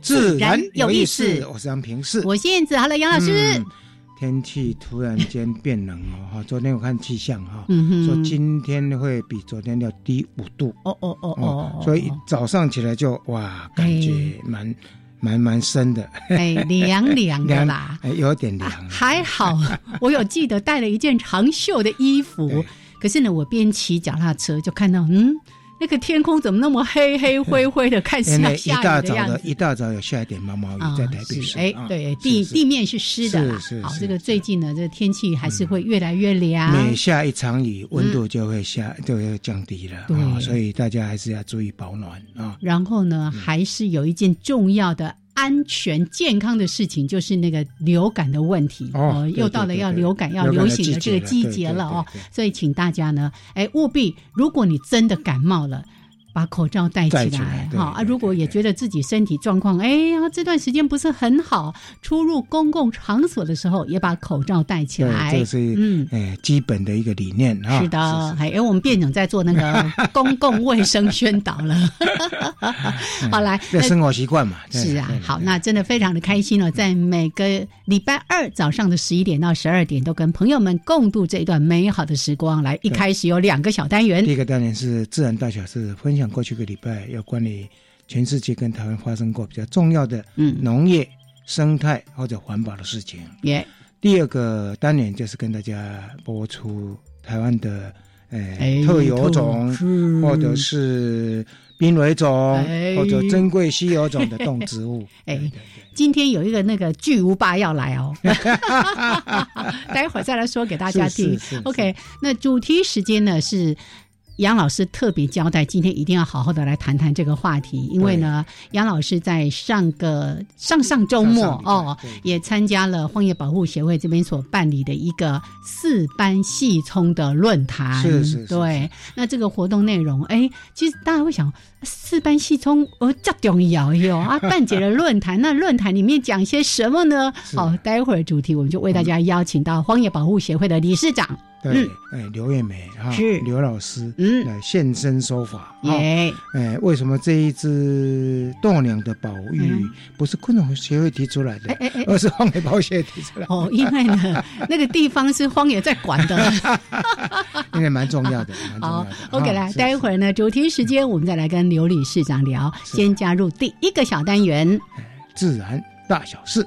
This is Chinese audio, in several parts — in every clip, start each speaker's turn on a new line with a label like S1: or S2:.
S1: 自然有意思。我是杨平世，
S2: 我是燕子。Hello，杨老师。
S1: 天气突然间变冷哦，哈，昨天我看气象哈，说今天会比昨天要低五度。哦哦哦哦，所以早上起来就哇，感觉蛮蛮蛮深的，
S2: 哎，凉凉的啦，
S1: 哎，有点凉。
S2: 还好，我有记得带了一件长袖的衣服，可是呢，我边骑脚踏车就看到，嗯。那个天空怎么那么黑黑灰灰的？看起来一大早的。
S1: 一大早有下一点毛毛雨在台北市。
S2: 哎，对，地地面是湿的。
S1: 是是。
S2: 好，这个最近呢，这个天气还是会越来越凉。
S1: 每下一场雨，温度就会下就会降低了。对，所以大家还是要注意保暖啊。
S2: 然后呢，还是有一件重要的。安全健康的事情就是那个流感的问题。哦，又到了要流感要流行的这个季节了哦，所以请大家呢，哎，务必如果你真的感冒了。把口罩戴起来，哈啊！如果也觉得自己身体状况，哎呀，这段时间不是很好，出入公共场所的时候，也把口罩戴起来。
S1: 这是嗯，哎，基本的一个理念
S2: 啊。是的，哎，因为我们辩长在做那个 公共卫生宣导了。好来，
S1: 这生活习惯嘛。
S2: 是啊，好，那真的非常的开心了，在每个礼拜二早上的十一点到十二点，都跟朋友们共度这一段美好的时光。来，一开始有两个小单元，
S1: 第一个单元是自然大小事分享。讲过去个礼拜有关于全世界跟台湾发生过比较重要的嗯农业生态或者环保的事情。耶，第二个单元就是跟大家播出台湾的呃特有种或者是濒危种或者珍贵稀有种的动植物。哎，
S2: 今天有一个那个巨无霸要来哦，待会儿再来说给大家听。OK，那主题时间呢是。杨老师特别交代，今天一定要好好的来谈谈这个话题，因为呢，杨老师在上个上上周末哦，也参加了荒野保护协会这边所办理的一个四班细冲的论坛。
S1: 是是。
S2: 对，那这个活动内容，哎，其实大家会想，四班细冲哦，这重要哟 啊！办起了论坛，那论坛里面讲些什么呢？好，待会儿主题我们就为大家邀请到荒野保护协会的理事长。
S1: 对，哎，刘月梅哈，是。刘老师，嗯，来现身说法，哎，哎，为什么这一只栋梁的宝玉不是昆虫协会提出来的，而是荒野保护协提出来？
S2: 哦，因为呢，那个地方是荒野在管 的，
S1: 应该蛮重要的。
S2: 好，OK，来，待会儿呢，主题时间我们再来跟刘理事长聊，先加入第一个小单元，
S1: 自然大小事。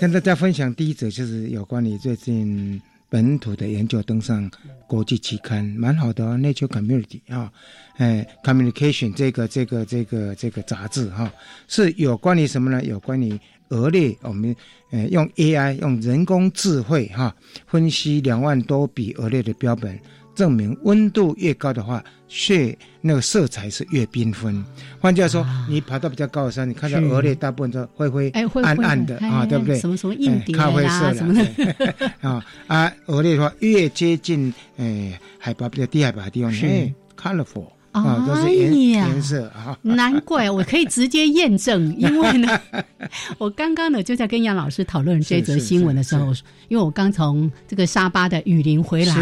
S1: 跟大家分享第一则就是有关于最近本土的研究登上国际期刊，蛮好的哦，Nature Community 啊，哎，Communication 这个这个这个这个杂志哈，是有关于什么呢？有关于鹅类，我们呃用 AI 用人工智慧哈分析两万多笔鹅类的标本。证明温度越高的话，血那个色彩是越缤纷。换句话说，你爬到比较高的山，你看到鹅类大部分都灰灰暗暗的啊，对不对？
S2: 什么什么硬
S1: 咖啡色
S2: 什么的。
S1: 啊啊，鹅类的话越接近诶海拔比较低海拔的地方，哎，colorful 啊，都是颜颜色啊。
S2: 难怪我可以直接验证，因为呢，我刚刚呢就在跟杨老师讨论这则新闻的时候，因为我刚从这个沙巴的雨林回来，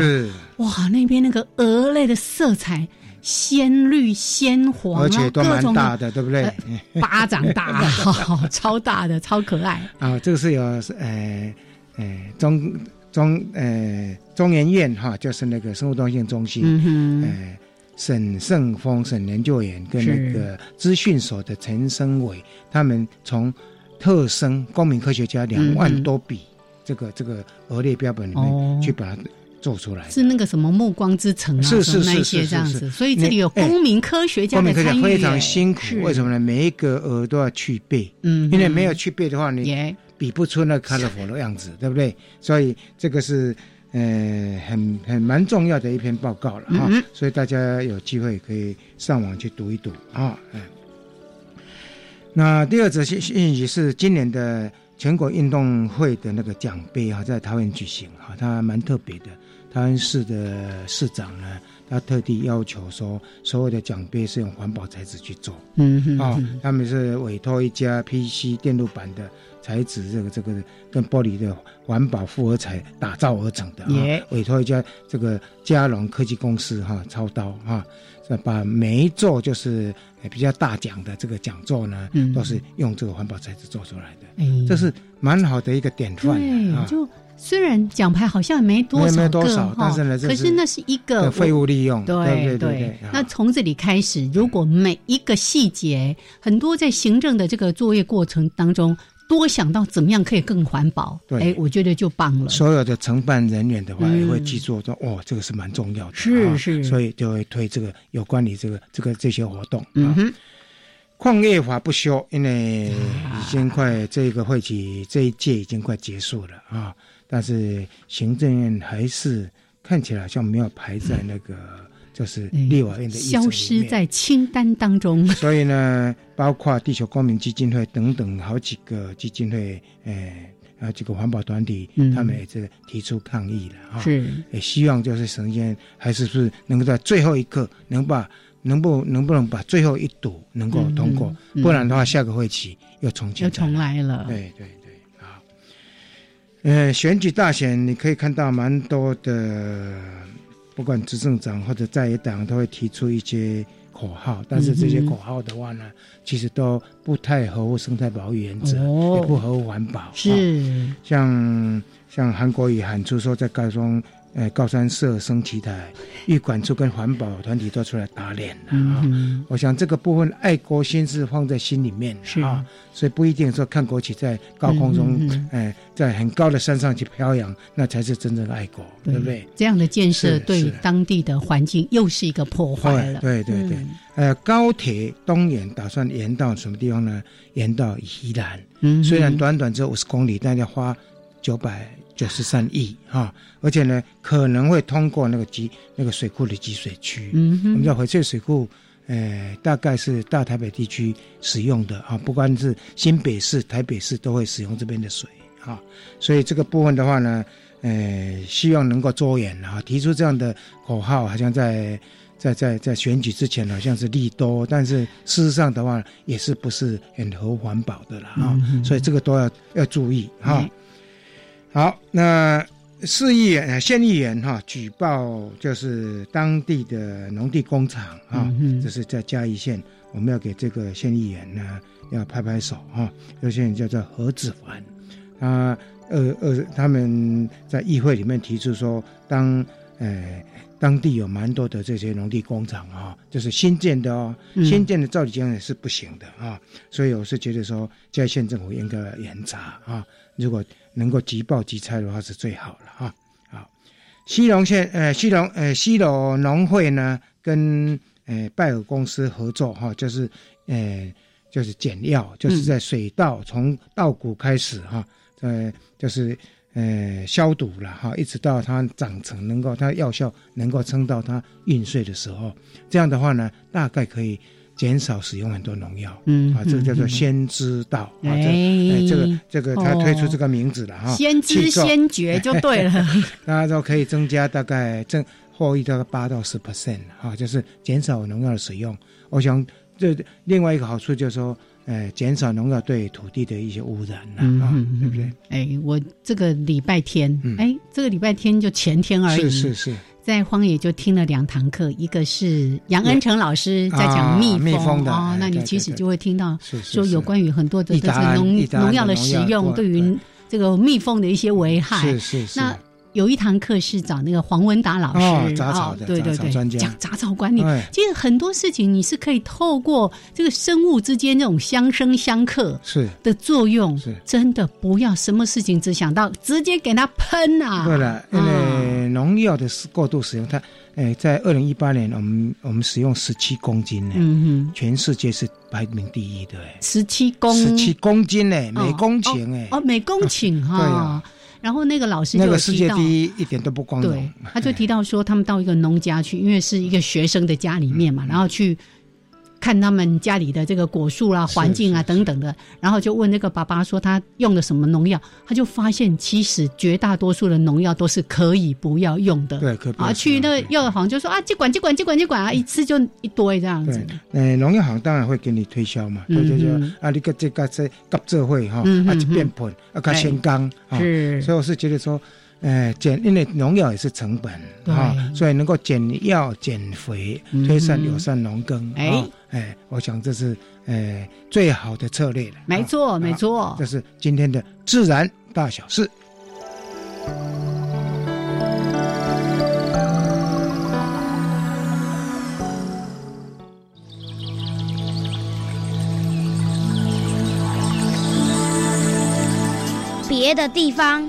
S2: 哇，那边那个鹅类的色彩。鲜绿、鲜黄，
S1: 而且都蛮大的，对不对？
S2: 巴掌大，超大的，超可爱。
S1: 啊，这个是有呃呃中中呃中研院哈，就是那个生物多样性中心，嗯呃沈胜峰沈研究员跟那个资讯所的陈生伟，他们从特生公民科学家两万多笔这个这个额列标本里面去把它。做出来
S2: 是那个什么暮光之城啊，
S1: 是是
S2: 是是这样子，所以这里有公民科学家的参
S1: 与，非常辛苦。为什么呢？每一个鹅都要去背，嗯，因为没有去背的话，你比不出那 colorful 的样子，对不对？所以这个是呃很很蛮重要的一篇报告了哈。所以大家有机会可以上网去读一读啊。嗯，那第二则信信息是今年的全国运动会的那个奖杯啊，在台湾举行哈，它蛮特别的。台湾市的市长呢，他特地要求说，所有的奖杯是用环保材质去做。嗯哼，啊，他们是委托一家 PC 电路板的材质，这个这个跟玻璃的环保复合材打造而成的。啊，委托一家这个嘉龙科技公司哈，操刀哈，把每一座就是比较大奖的这个讲座呢，都是用这个环保材质做出来的。这是蛮好的一个典范啊。
S2: 虽然奖牌好像没多少
S1: 个哈，
S2: 可是那是一个
S1: 废物利用。对对对。
S2: 那从这里开始，如果每一个细节，很多在行政的这个作业过程当中，多想到怎么样可以更环保，哎，我觉得就棒了。
S1: 所有的承办人员的话也会记住说，哦，这个是蛮重要的，
S2: 是是，
S1: 所以就会推这个有关你这个这个这些活动。嗯哼。矿业法不修，因为已经快这个会期这一届已经快结束了啊。但是行政院还是看起来好像没有排在那个就是立法院的
S2: 消失在清单当中。
S1: 所以呢，包括地球公民基金会等等好几个基金会，诶，啊几个环保团体，他们也是提出抗议了哈。是，也希望就是神仙还是不是能够在最后一刻能把能不能不能把最后一堵能够通过，不然的话下个会期又重
S2: 又重来了。
S1: 对对。呃，选举大选你可以看到蛮多的，不管执政党或者在野党都会提出一些口号，但是这些口号的话呢，其实都不太合乎生态保育原则，也不合乎环保。
S2: 是，
S1: 像像韩国也喊出说在高中。呃，高山社升旗台，玉管处跟环保团体都出来打脸了啊！我想这个部分爱国心是放在心里面啊，所以不一定说看国旗在高空中，哎，在很高的山上去飘扬，那才是真正的爱国，对不对？
S2: 这样的建设对当地的环境又是一个破坏了。
S1: 对对对，呃，高铁东延打算延到什么地方呢？延到宜兰，虽然短短只有五十公里，但要花九百。九十三亿哈，而且呢，可能会通过那个集那个水库的集水区。嗯我们知道翡翠水库，呃，大概是大台北地区使用的啊，不管是新北市、台北市都会使用这边的水啊。所以这个部分的话呢，呃，希望能够周延啊，提出这样的口号，好像在 在在在选举之前好像是利多，但是事实上的话也是不是很合环保的了啊。所以这个都要要注意哈。好，那市议员、县议员哈举报就是当地的农地工厂啊，这是在嘉义县，我们要给这个县议员呢要拍拍手哈。有些人叫做何子凡，他呃呃，他们在议会里面提出说，当呃当地有蛮多的这些农地工厂啊，就是新建的哦，新建的照理讲也是不行的啊，所以我是觉得说，嘉义县政府应该严查啊，如果。能够即报即拆的话是最好了哈。好，西隆县呃西隆呃西隆农会呢跟呃拜耳公司合作哈，就是呃就是减药，就是在水稻从稻谷开始哈，呃就是呃消毒了哈，一直到它长成能够它药效能够撑到它运穗的时候，这样的话呢大概可以。减少使用很多农药，嗯啊，这个叫做先知道。啊，这这个这个他推出这个名字了哈，
S2: 先知先觉就对了，
S1: 大家都可以增加大概增获益大概八到十 percent 哈，就是减少农药的使用。我想这另外一个好处就是说，呃，减少农药对土地的一些污染了啊，对不对？
S2: 哎，我这个礼拜天，哎，这个礼拜天就前天而已，
S1: 是是是，
S2: 在荒野就听了两堂课，一个是杨恩成老师在讲蜜蜂的哦，那你其实就会听到说有关于很多的这个农农药的使用对于这个蜜蜂的一些危害，
S1: 是是是。
S2: 那有一堂课是找那个黄文达老师，
S1: 杂草的，
S2: 对对对，讲杂草管理。其实很多事情你是可以透过这个生物之间这种相生相克
S1: 是。
S2: 的作用，是。真的不要什么事情只想到直接给它喷啊。
S1: 对了，因为农药的过度使用，它诶，在二零一八年我们我们使用十七公斤呢，嗯哼，全世界是排名第一的，
S2: 十七公？
S1: 十七公斤呢，每公顷哎，
S2: 哦，每公顷 哈。然后那个老师就
S1: 提到，一点都不光
S2: 荣，他就提到说，他们到一个农家去，因为是一个学生的家里面嘛，然后去。看他们家里的这个果树啊、环境啊等等的，然后就问那个爸爸说他用的什么农药，他就发现其实绝大多数的农药都是可以不要用的。
S1: 对，可以。啊，
S2: 去那个药行就说啊，这管这管这管这管啊，一次就一堆这样子。
S1: 对，农药行当然会给你推销嘛，就就啊，你个这个这个这会哈，啊就变盆，啊加先刚，是。所以我是觉得说。哎，减因为农药也是成本啊，所以能够减药减肥，推善友善农耕。哎哎，我想这是呃最好的策略了。
S2: 没错没错，
S1: 这是今天的自然大小事。
S3: 别的地方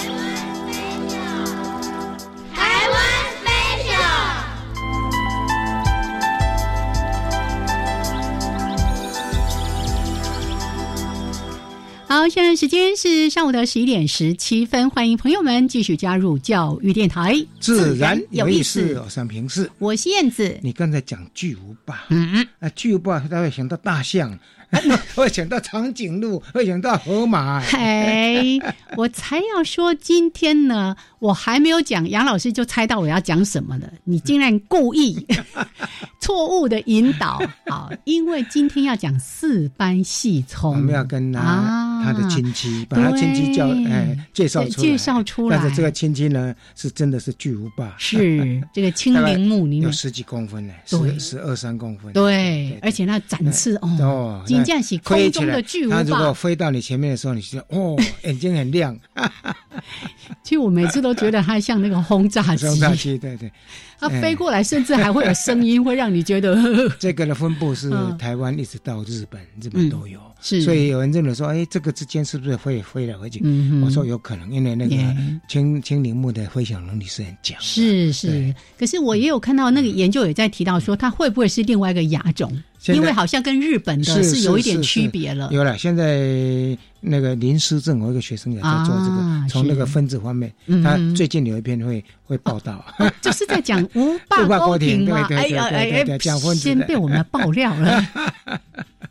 S2: 好，现在时间是上午的十一点十七分，欢迎朋友们继续加入教育电台，
S1: 自然有意思。我三平视，
S2: 我是燕子。
S1: 你刚才讲巨无霸，嗯，啊，巨无霸他会想到大象。会想到长颈鹿，会想到河马。
S2: 嘿，我才要说今天呢，我还没有讲，杨老师就猜到我要讲什么了。你竟然故意 错误的引导啊！因为今天要讲四斑细葱，
S1: 我们要跟他他的亲戚，把他亲戚叫哎介绍出
S2: 来，介绍出来。
S1: 但是这个亲戚呢，是真的是巨无霸，
S2: 是这个青陵墓里面
S1: 有十几公分呢，十十二三公分。
S2: 对，而且那展翅哦。这样是空中的巨无霸。它
S1: 如果飞到你前面的时候，你就哦，眼睛很亮。
S2: 其实我每次都觉得它像那个轰炸
S1: 机。轰炸机，对对。
S2: 它飞过来，甚至还会有声音，会让你觉得。
S1: 这个的分布是台湾一直到日本，日本都有。是。所以有人认为说，哎，这个之间是不是会飞来飞去？我说有可能，因为那个青青陵木的飞翔能力是很强。
S2: 是是。可是我也有看到那个研究也在提到说，它会不会是另外一个亚种？因为好像跟日本的是有一点区别了。
S1: 有了，现在那个林思正，我一个学生也在做这个，从那个分子方面，他最近有一篇会会报道，
S2: 就是在讲无霸高庭嘛。哎呀哎哎，先被我们爆料了。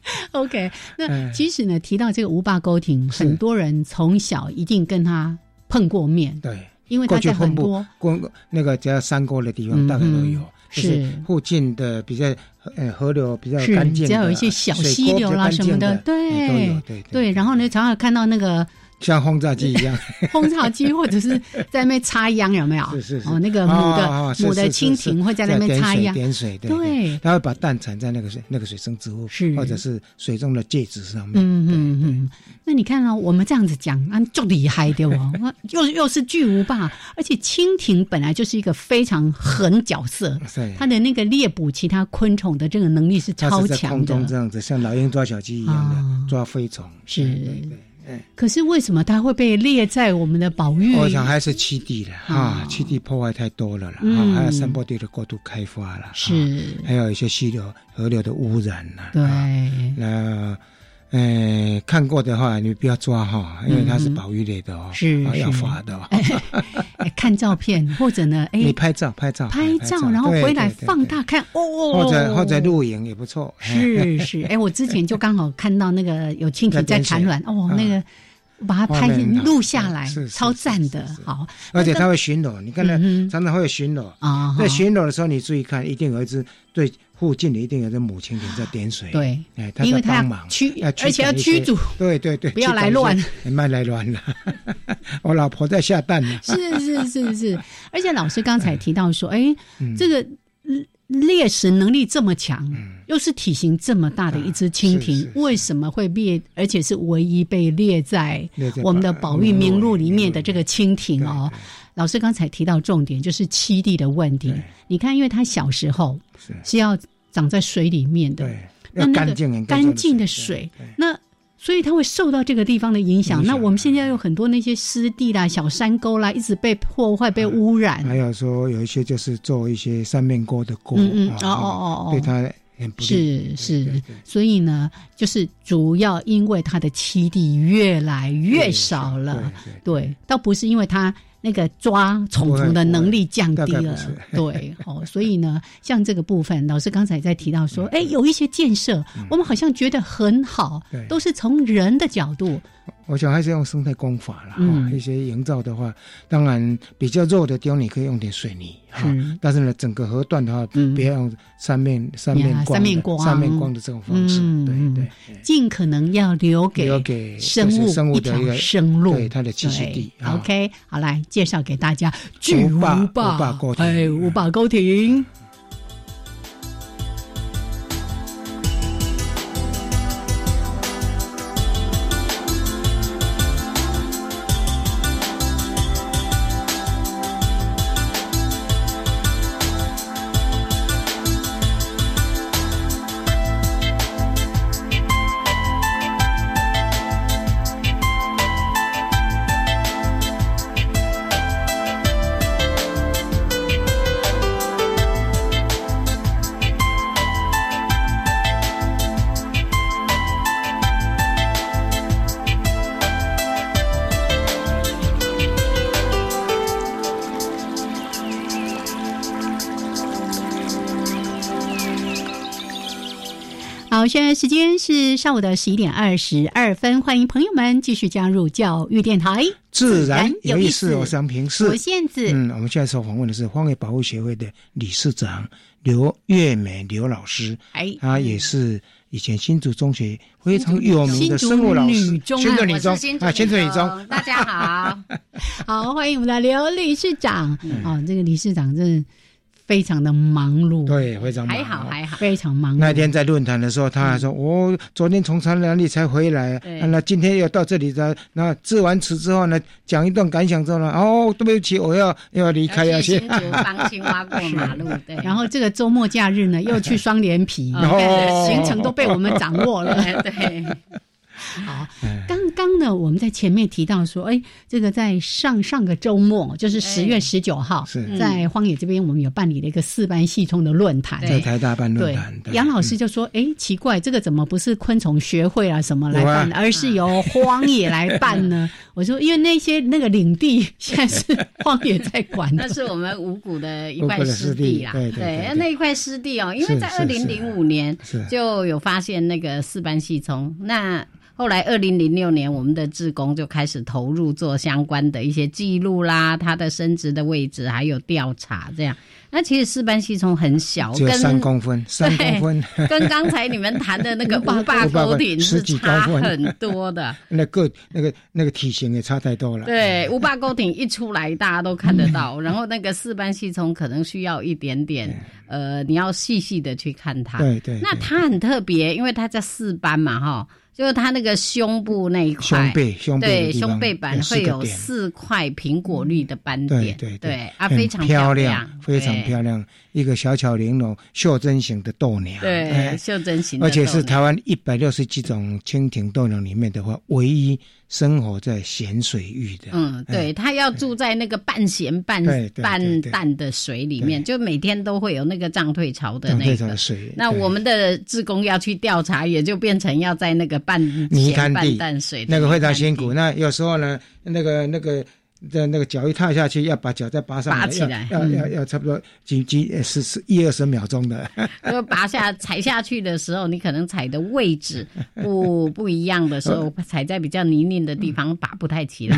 S2: OK，那其实呢，提到这个无坝沟亭，很多人从小一定跟他碰过面。
S1: 对，
S2: 因为他在很多
S1: 过那个只要山沟的地方，大概都有。是附近的比较呃河流比较干净，
S2: 只要有一些小溪流啦什么的，对
S1: 对
S2: 对。然后呢，常常看到那个。
S1: 像轰炸机一样，
S2: 轰炸机或者是在那边插秧，有没有？
S1: 是是是。
S2: 哦，那个母的母的蜻蜓会在那边插秧，
S1: 点水，点水，对。它会把蛋产在那个水那个水生植物，
S2: 是
S1: 或者是水中的介质上面。
S2: 嗯嗯嗯。那你看啊，我们这样子讲啊，就厉害的哦。又又是巨无霸，而且蜻蜓本来就是一个非常狠角色，它的那个猎捕其他昆虫的这个能力是超强
S1: 的。这样子，像老鹰抓小鸡一样的抓飞虫，
S2: 是。可是为什么它会被列在我们的保育？
S1: 我想还是七地的啊，七地破坏太多了了啊，还有山坡地的过度开发了，
S2: 是，
S1: 还有一些溪流、河流的污染了。
S2: 对，
S1: 那呃，看过的话，你不要抓哈，因为它是保育类的哦，
S2: 是
S1: 要罚的。
S2: 看照片或者呢，哎，
S1: 你拍照拍照
S2: 拍照，然后回来放大看哦，
S1: 或者或者录影也不错。
S2: 是是，哎，我之前就刚好看到那个有蜻蜓在产卵，哦，那个把它拍录下来，超赞的。好，
S1: 而且它会巡逻，你看它常常会巡逻啊。在巡逻的时候，你注意看，一定有一只对。附近的一定有个母蜻蜓在点水，
S2: 对，
S1: 哎，因为它要
S2: 驱，而且要驱逐，
S1: 对对对，
S2: 不要来乱，
S1: 别来乱了。我老婆在下蛋呢。
S2: 是是是是，而且老师刚才提到说，哎，这个猎食能力这么强，又是体型这么大的一只蜻蜓，为什么会列？而且是唯一被列在我们的保育名录里面的这个蜻蜓哦。老师刚才提到重点就是栖地的问题。你看，因为他小时候是要长在水里面的，
S1: 那干净
S2: 干净的水，那所以它会受到这个地方的影响。那我们现在有很多那些湿地啦、小山沟啦，一直被破坏、被污染。
S1: 还有说有一些就是做一些三面锅的锅，嗯嗯，哦哦哦哦，对它很不
S2: 是是，所以呢，就是主要因为它的栖地越来越少了，对，倒不是因为它。那个抓虫虫的能力降低了，对，哦，所以呢，像这个部分，老师刚才在提到说，哎，有一些建设，我们好像觉得很好，都是从人的角度。
S1: 我想还是用生态工法啦，哈，一些营造的话，当然比较弱的地方你可以用点水泥，哈，但是呢，整个河段的话，别用三面三面光
S2: 三面光
S1: 三面光的这种方式，对对，
S2: 尽可能要留给
S1: 留给
S2: 生
S1: 物
S2: 一条生路，
S1: 对它的栖息地。
S2: OK，好，来介绍给大家巨无霸，哎，无霸高亭。好，现在时间是上午的十一点二十二分，欢迎朋友们继续加入教育电台。
S1: 自然有意思，我想平是。
S2: 我现子，
S1: 嗯，我们现在所访问的是荒野保护协会的理事长刘月美刘老师。哎，他也是以前新竹中学非常有名的生物老师。
S2: 新竹
S1: 女中啊，新竹女中，
S2: 大家好，好，欢迎我们的刘理事长。哦，这个理事长真。非常的忙碌，
S1: 对，非常
S2: 还好还好，非常忙。
S1: 那天在论坛的时候，他还说：“我昨天从长哪里才回来，那今天又到这里的。那致完词之后呢，讲一段感想之后呢，哦，对不起，我要要离开要
S4: 先。帮青蛙过马路，对。
S2: 然后这个周末假日呢，又去双连皮，行程都被我们掌握了，
S4: 对。
S2: 好，刚刚呢，我们在前面提到说，哎，这个在上上个周末，就是十月十九号，在荒野这边，我们有办理了一个四班系统的论坛，
S1: 在台大办论坛。
S2: 杨老师就说，哎，奇怪，这个怎么不是昆虫学会啊什么来办，而是由荒野来办呢？我说，因为那些那个领地现在是荒野在管，
S4: 那是我们五谷的一块湿地啦。对，那一块湿地哦，因为在二零零五年就有发现那个四班细虫，那。后来，二零零六年，我们的志工就开始投入做相关的一些记录啦，它的生殖的位置还有调查，这样。那其实四斑吸虫很小，
S1: 跟三公分，三公分，
S4: 跟刚才你们谈的那个 五霸沟艇是差很多的。
S1: 那个那个那个体型也差太多了。
S4: 对，五霸沟艇一出来，大家都看得到。然后那个四斑吸虫可能需要一点点，呃，你要细细的去看它。
S1: 对对。
S4: 那它很特别，因为它在四斑嘛，哈。就是他那个胸部那一块，
S1: 胸背，胸
S4: 背对胸背板会有四块苹果绿的斑点，
S1: 对对
S4: 对，啊，非常漂亮，
S1: 非常漂亮，一个小巧玲珑、袖珍型的豆娘，
S4: 对，袖珍型，
S1: 而且是台湾一百六十几种蜻蜓豆娘里面的话，唯一。生活在咸水域的，
S4: 嗯，对，他要住在那个半咸半半淡的水里面，就每天都会有那个涨退潮的那个
S1: 水。
S4: 那我们的志工要去调查，也就变成要在那个半。半
S1: 泥滩地，
S4: 淡水
S1: 那个非常辛苦。那有时候呢，那个那个。的那个脚一踏下去，要把脚再拔上来，
S4: 拔起来，
S1: 要要要差不多几几十十一二十秒钟的。
S4: 就拔下踩下去的时候，你可能踩的位置 不不一样的时候，踩在比较泥泞的地方，拔不太起来。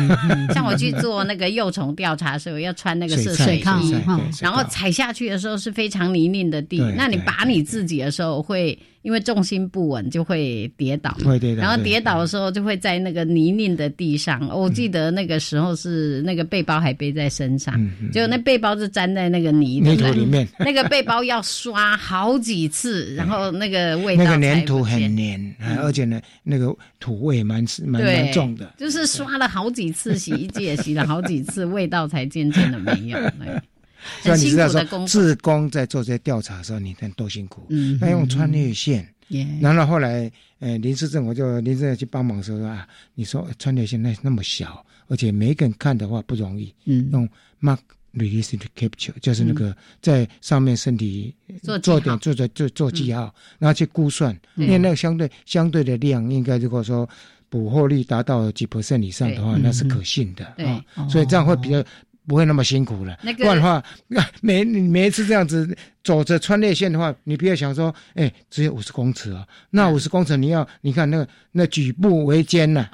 S4: 像我去做那个幼虫调查的时候，要穿那个涉水衣，然后踩下去的时候是非常泥泞的地，那你拔你自己的时候会。因为重心不稳就会跌倒，
S1: 会跌倒。
S4: 然后跌倒的时候就会在那个泥泞的地上。我记得那个时候是那个背包还背在身上，就那背包是粘在那个泥
S1: 泥土里面。
S4: 那个背包要刷好几次，然后那个味道
S1: 那个粘土很黏，而且呢，那个土味蛮蛮蛮重的。
S4: 就是刷了好几次洗衣机，也洗了好几次，味道才渐渐的没有。
S1: 所以你知道说，自工在做这些调查的时候，你看多辛苦。嗯，那用穿越线，然后后来，呃，林市政我就林市政去帮忙说啊，你说穿越线那那么小，而且每个人看的话不容易。嗯，用 mark release to capture，就是那个在上面身体做点做做做做记号，然后去估算，因为那个相对相对的量，应该如果说捕获率达到几 percent 以上的话，那是可信的。
S4: 对，
S1: 所以这样会比较。不会那么辛苦了，那个不然的话，每每一次这样子走着穿越线的话，你不要想说，哎，只有五十公尺啊，那五十公尺你要，你看那个那举步维艰呐。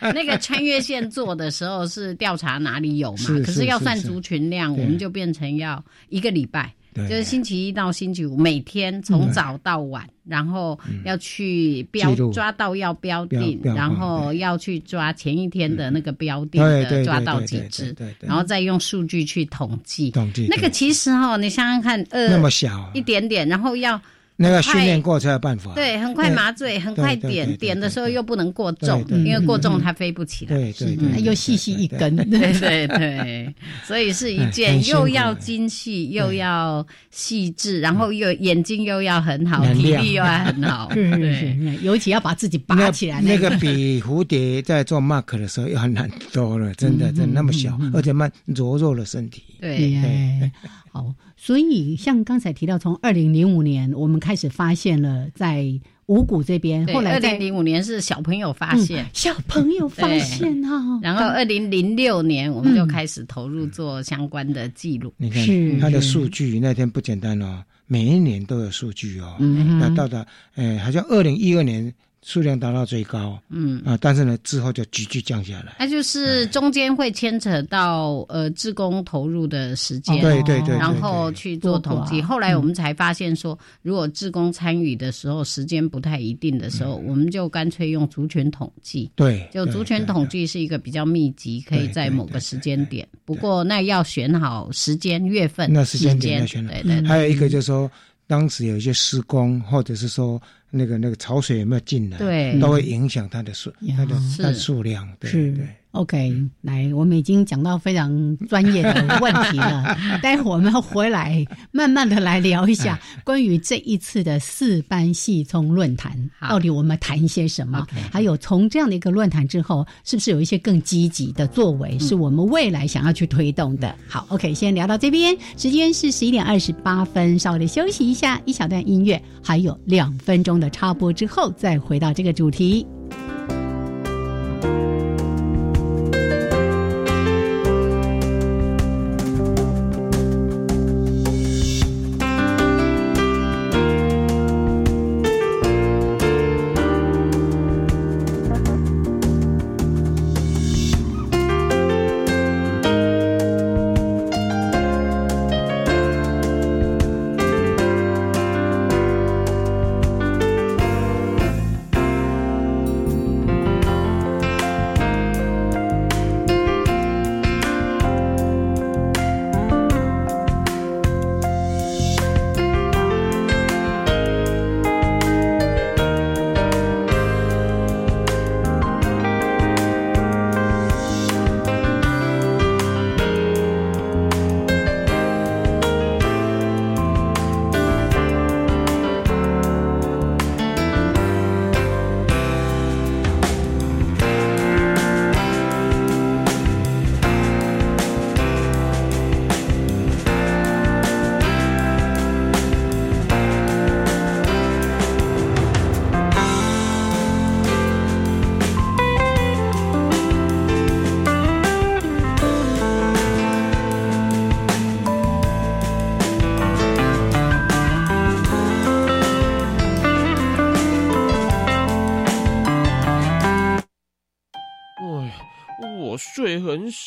S4: 那个穿越线做的时候是调查哪里有嘛？可是要算族群量，我们就变成要一个礼拜。就是星期一到星期五，每天从早到晚，然后要去标抓到要标定，然后要去抓前一天的那个标定的抓到几只，然后再用数据去统计。
S1: 统计
S4: 那个其实哈，你想想看，呃，
S1: 那么小
S4: 一点点，然后要。
S1: 那个训练过才有办法。
S4: 对，很快麻醉，很快点点的时候又不能过重，因为过重它飞不起来。
S1: 对对对，
S2: 又细细一根。
S4: 对对对，所以是一件又要精细又要细致，然后又眼睛又要很好，体力又要很好。
S2: 对，尤其要把自己拔起来。
S1: 那个比蝴蝶在做 mark 的时候要难多了，真的，真的那么小，而且慢柔弱的身体。
S4: 对，
S2: 好。所以，像刚才提到，从二零零五年我们开始发现了在五谷这边，后来
S4: 二零零五年是小朋友发现，
S2: 小朋友发现啊，
S4: 然后二零零六年我们就开始投入做相关的记录。
S1: 你看，它的数据那天不简单哦，每一年都有数据哦，那到达，哎，好像二零一二年。数量达到最高，嗯啊，但是呢，之后就急剧降下来。
S4: 那就是中间会牵扯到呃，职工投入的时间，
S1: 对对对，
S4: 然后去做统计。后来我们才发现说，如果职工参与的时候时间不太一定的时候，我们就干脆用族群统计。
S1: 对，
S4: 就族群统计是一个比较密集，可以在某个时间点。不过那要选好时间、月份，
S1: 那时间点要选好。
S4: 对对。
S1: 还有一个就是说，当时有一些施工，或者是说。那个那个潮水有没有进来？
S4: 对，
S1: 都会影响它的数，它的它的数量。
S2: 是
S1: 对。
S2: OK，来，我们已经讲到非常专业的问题了。待会儿我们要回来，慢慢的来聊一下关于这一次的四班系聪论坛，到底我们谈一些什么？还有从这样的一个论坛之后，是不是有一些更积极的作为，是我们未来想要去推动的？好，OK，先聊到这边，时间是十一点二十八分，稍微的休息一下，一小段音乐，还有两分钟的插播之后，再回到这个主题。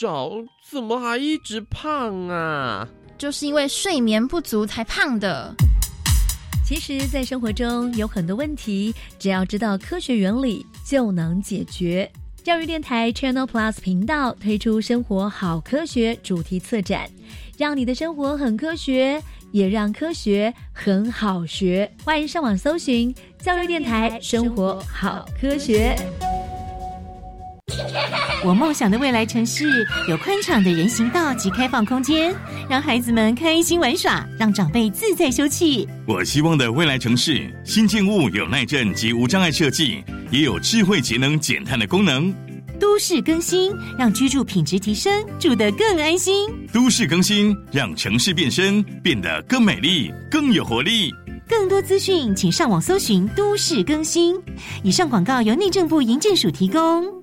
S5: 少，怎么还一直胖啊？
S6: 就是因为睡眠不足才胖的。
S7: 其实，在生活中有很多问题，只要知道科学原理就能解决。教育电台 Channel Plus 频道推出“生活好科学”主题策展，让你的生活很科学，也让科学很好学。欢迎上网搜寻教育电台“生活好科学”。
S8: 我梦想的未来城市有宽敞的人行道及开放空间，让孩子们开心玩耍，让长辈自在休憩。
S9: 我希望的未来城市新建物有耐震及无障碍设计，也有智慧节能减碳的功能。
S8: 都市更新，让居住品质提升，住得更安心。
S9: 都市更新，让城市变身，变得更美丽、更有活力。
S8: 更多资讯，请上网搜寻“都市更新”。以上广告由内政部营建署提供。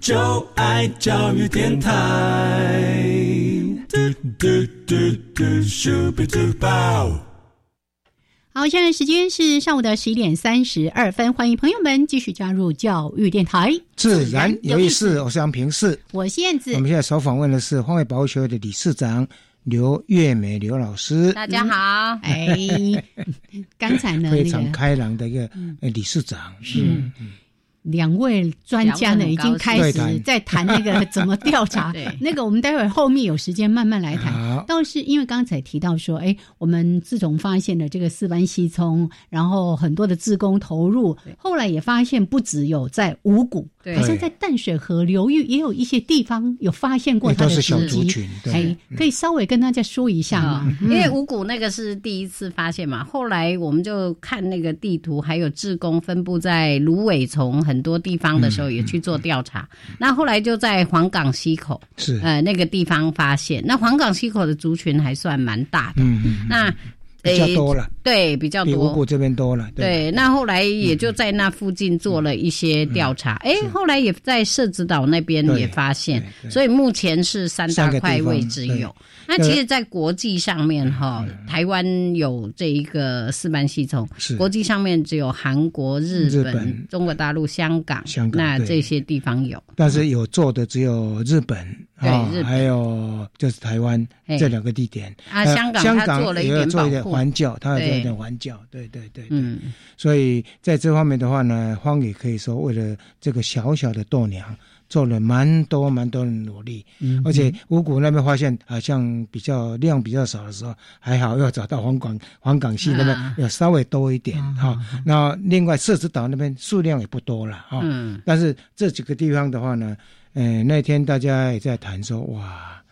S10: 就爱教育电台。
S2: 好，现在时间是上午的十一点三十二分，欢迎朋友们继续加入教育电台。
S1: 自然有意思，我是杨平世，
S2: 我是燕子。
S1: 我们现在所访问的是荒野保护协会的理事长刘月美刘老师。
S4: 大家好，
S2: 哎，刚才呢，
S1: 非常开朗的一个理事长。
S2: 是。两位专家呢，已经开始在谈那个 怎么调查。那个我们待会儿后面有时间慢慢来谈。倒是因为刚才提到说，哎，我们自从发现了这个四班西葱，然后很多的自工投入，后来也发现不只有在五谷，好像在淡水河流域也有一些地方有发现过它的
S1: 小族群。
S2: 哎，可以稍微跟大家说一下吗？
S4: 因为五谷那个是第一次发现嘛，后来我们就看那个地图，还有自工分布在芦苇丛。很多地方的时候也去做调查，那后来就在黄港溪口
S1: 是。
S4: 呃那个地方发现，那黄港溪口的族群还算蛮大的，嗯嗯，那
S1: 比较多了，
S4: 对，比较多，比
S1: 五股这边多了，
S4: 对。那后来也就在那附近做了一些调查，哎，后来也在社子岛那边也发现，所以目前是三大块位置有。那其实，在国际上面哈，台湾有这一个四班系统，国际上面只有韩国、日本、中国大陆、香港，那这些地方有。
S1: 但是有做的只有日本啊，还有就是台湾这两个地点
S4: 啊。香港，
S1: 香港
S4: 做了
S1: 一点做一点环教，它有做一点环教，对对对对。所以在这方面的话呢，荒野可以说为了这个小小的豆娘。做了蛮多蛮多的努力，而且五谷那边发现好像比较量比较少的时候，还好要找到黄港黄港系那边要稍微多一点哈。那另外社子岛那边数量也不多了哈。但是这几个地方的话呢，嗯，那天大家也在谈说，哇，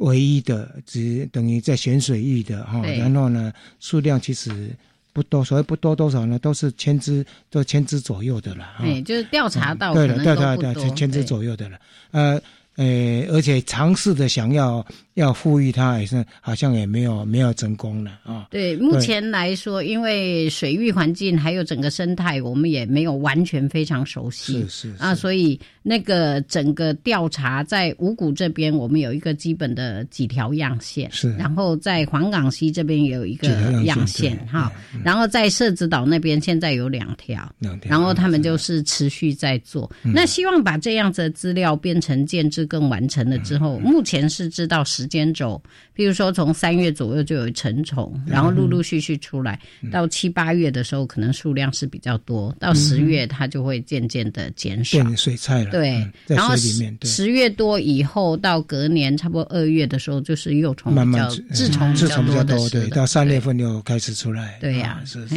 S1: 唯一的只等于在选水域的哈，然后呢数量其实。不多，所谓不多多少呢？都是千只，都千只左右的了。
S4: 哎，就是调查到
S1: 对
S4: 了，
S1: 对对对，千只左右的了。呃呃，而且尝试的想要要富裕它也是好像也没有没有成功了啊。
S4: 对，目前来说，因为水域环境还有整个生态，我们也没有完全非常熟悉。
S1: 是是
S4: 啊，所以那个整个调查在五谷这边，我们有一个基本的几条样线。
S1: 是，
S4: 然后在黄冈西这边有一个样线哈，然后在社子岛那边现在有两条，
S1: 两条，
S4: 然后他们就是持续在做。那希望把这样子的资料变成建制更完成了之后，目前是知道时间轴，比如说从三月左右就有成虫，然后陆陆续续出来，到七八月的时候可能数量是比较多，到十月它就会渐渐的减少，
S1: 变水菜了。
S4: 对，然后十月多以后到隔年差不多二月的时候，就是幼虫
S1: 慢慢
S4: 稚虫
S1: 稚虫
S4: 比较
S1: 多，对，到三月份就开始出来。
S4: 对呀，
S1: 是是。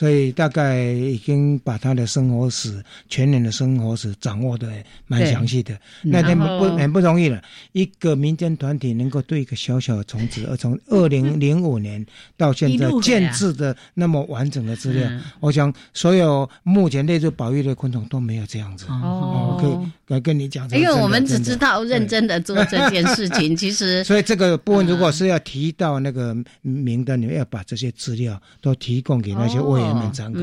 S1: 所以大概已经把他的生活史、全年的生活史掌握的蛮详细的。那天不很不容易了，一个民间团体能够对一个小小的虫子，而从 二零零五年到现在建制的那么完整的资料，我想所有目前列入保育的昆虫都没有这样子。哦，可以来跟你讲。
S4: 因为我们只知道认真的做这件事情，其实
S1: 所以这个部分如果是要提到那个名单，你们要把这些资料都提供给那些委。员们参考，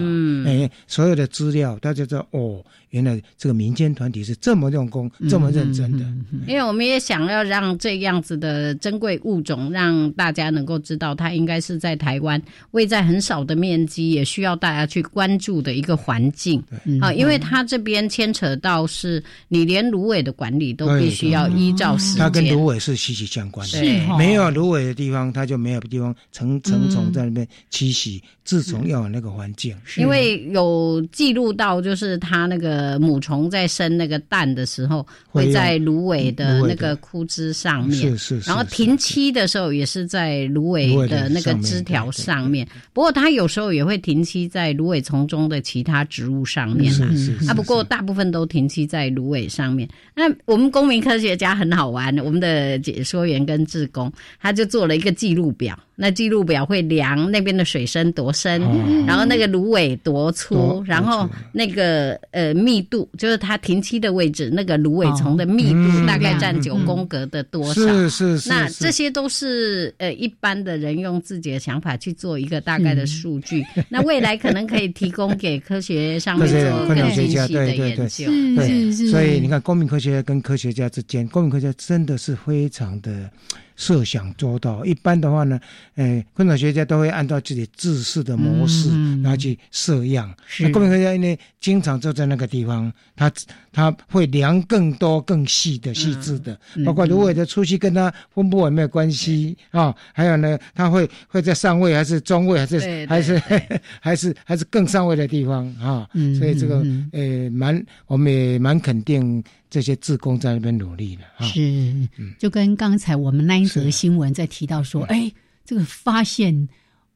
S1: 哎，所有的资料，大家知道哦，原来这个民间团体是这么用功、这么认真的。
S4: 因为我们也想要让这样子的珍贵物种，让大家能够知道，它应该是在台湾位在很少的面积，也需要大家去关注的一个环境。啊，因为它这边牵扯到是你连芦苇的管理都必须要依照时间，
S1: 它跟芦苇是息息相关的。没有芦苇的地方，它就没有地方成成虫在那边栖息。自从要有那个环境，
S4: 因为有记录到，就是它那个母虫在生那个蛋的时候，会在芦苇的那个枯枝上面，
S1: 是是。
S4: 然后停栖的时候也是在芦苇的那个枝条上面。不过它有时候也会停栖在芦苇丛中的其他植物上面
S1: 是是是。
S4: 啊，不过大部分都停栖在芦苇上面。那我们公民科学家很好玩，我们的解说员跟志工，他就做了一个记录表。那记录表会量那边的水深多深，然后那个芦苇多粗，然后那个呃密度，就是它停栖的位置，那个芦苇丛的密度大概占九宫格的多少？
S1: 是是是。
S4: 那这些都是呃一般的人用自己的想法去做一个大概的数据。那未来可能可以提供给科学上面做更精细的研究。
S1: 对是是。所以你看，公民科学家跟科学家之间，公民科学家真的是非常的。设想做到，一般的话呢，诶，昆虫学家都会按照自己自视的模式，然后去设样。那昆虫学家因为经常坐在那个地方，他他会量更多、更细的、细致的，包括芦苇的粗细跟它分布有没有关系啊？还有呢，他会会在上位还是中位还是还是 还是还是更上位的地方啊？所以这个诶，蛮我们也蛮肯定。这些自工在那边努力了，
S2: 是，就跟刚才我们那一则新闻在提到说，哎，这个发现。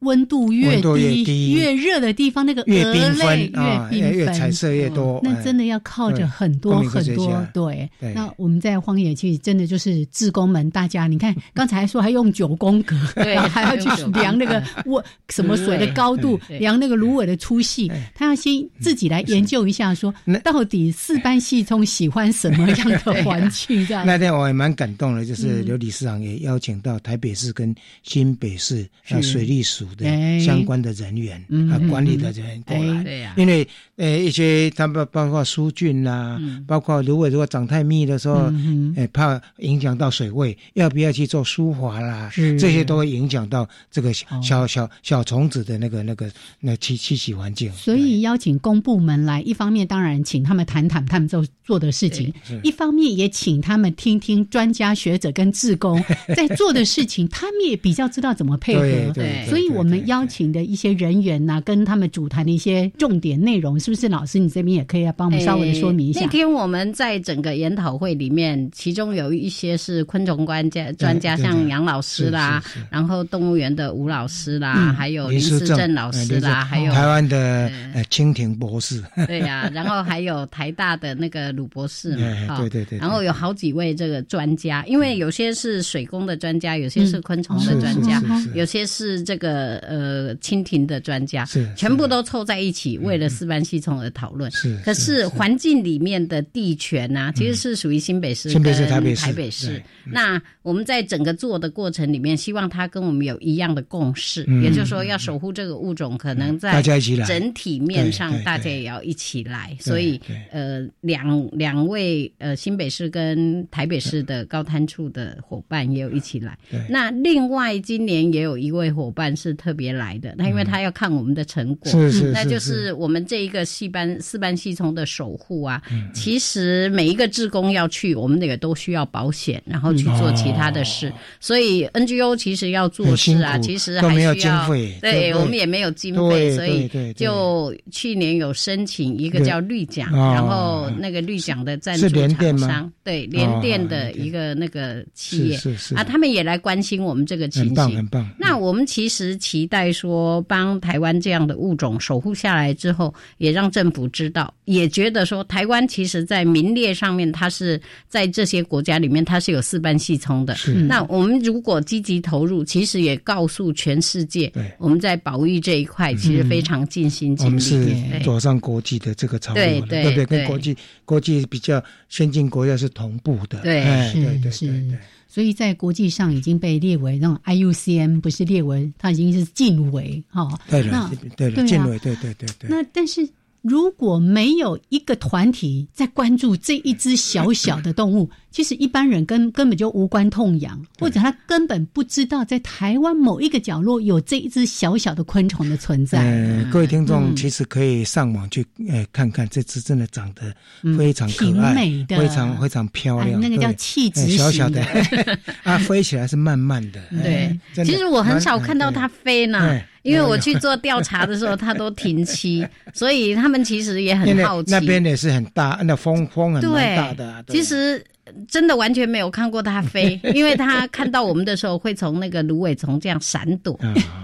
S2: 温度越低，越热的地方，那个
S1: 越
S2: 缤纷
S1: 越越彩色越多。
S2: 那真的要靠着很多很多。对，那我们在荒野去，真的就是志工们，大家你看，刚才说还用九宫格，
S4: 对，
S2: 还要去量那个我什么水的高度，量那个芦苇的粗细，他要先自己来研究一下，说到底四班细葱喜欢什么样的环境？这样。
S1: 那天我也蛮感动的，就是刘理事长也邀请到台北市跟新北市水利署。的相关的人员啊，管理的人员过来，因为呃一些他们包括疏浚啦，包括如果如果长太密的时候，哎怕影响到水位，要不要去做疏滑啦？这些都会影响到这个小小小虫子的那个那个那栖栖息环境。
S2: 所以邀请公部门来，一方面当然请他们谈谈他们做做的事情，一方面也请他们听听专家学者跟志工 在做的事情，他们也比较知道怎么配合。
S1: 对，
S2: 所以我。我们邀请的一些人员呐，跟他们主谈的一些重点内容，是不是老师？你这边也可以来帮我们稍微的说明一下。
S4: 那天我们在整个研讨会里面，其中有一些是昆虫专家，专家像杨老师啦，然后动物园的吴老师啦，还有林思正老师啦，还有
S1: 台湾的呃蜻蜓博士，
S4: 对呀，然后还有台大的那个鲁博士
S1: 嘛，对对对，
S4: 然后有好几位这个专家，因为有些是水工的专家，有些是昆虫的专家，有些是这个。个呃蜻蜓的专家，
S1: 是
S4: 全部都凑在一起，为了四班系统而讨论。
S1: 是，
S4: 可是环境里面的地权啊，其实是属于新北市、
S1: 新北市、台北市。
S4: 台北市。那我们在整个做的过程里面，希望他跟我们有一样的共识，也就是说，要守护这个物种，可能在整体面上，大家也要一起来。所以，呃，两两位呃新北市跟台北市的高滩处的伙伴也有一起来。那另外今年也有一位伙伴是特别来的，他因为他要看我们的成果，那就是。我们这一个戏班四班戏虫的守护啊。其实每一个志工要去，我们那个都需要保险，然后去做其他的事。所以 NGO 其实要做事啊，其实还需要对我们也没有经费，所以就去年有申请一个叫绿奖，然后那个绿奖的赞助厂商，对联电的一个那个企业。啊，他们也来关心我们这个情形。
S1: 很棒。
S4: 那我们其实期待说，帮台湾这样的物种守护下来之后，也让政府知道，也觉得说，台湾其实在名列上面，它是在这些国家里面，它是有四班系统的。那我们如果积极投入，其实也告诉全世界，我们在保育这一块其实非常尽心尽力。我们
S1: 是走上国际的这个潮流了，对不对？跟国际国际比较先进国家是同步的。
S4: 对，
S2: 是是。所以在国际上已经被列为那种 IUCN，不是列为，它已经是禁为哈。
S1: 对了，对了，禁为，对对对对。
S2: 那但是。如果没有一个团体在关注这一只小小的动物，其实一般人根根本就无关痛痒，或者他根本不知道在台湾某一个角落有这一只小小的昆虫的存在。
S1: 呃，各位听众其实可以上网去呃看看，这只真的长得非常可爱，非常非常漂亮。
S2: 那个叫气质
S1: 小小的 啊，飞起来是慢慢的。
S4: 对，其实我很少看到它飞呢。因为我去做调查的时候，它都停栖，所以他们其实也很好奇。
S1: 那边也是很大，那风风很大的。
S4: 其实。真的完全没有看过它飞，因为它看到我们的时候会从那个芦苇丛这样闪躲，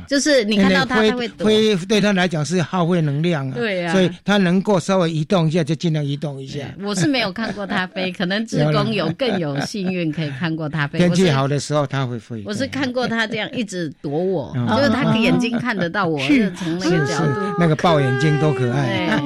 S4: 就是你看到它它会躲。
S1: 飞对它来讲是耗费能量啊，
S4: 对啊，
S1: 所以它能够稍微移动一下就尽量移动一下。
S4: 我是没有看过它飞，可能职工有更有幸运可以看过它飞。
S1: 天气好的时候它会飞。
S4: 我是看过它这样一直躲我，就是它眼睛看得到我，是从那个角度，
S1: 那个爆眼睛多可爱。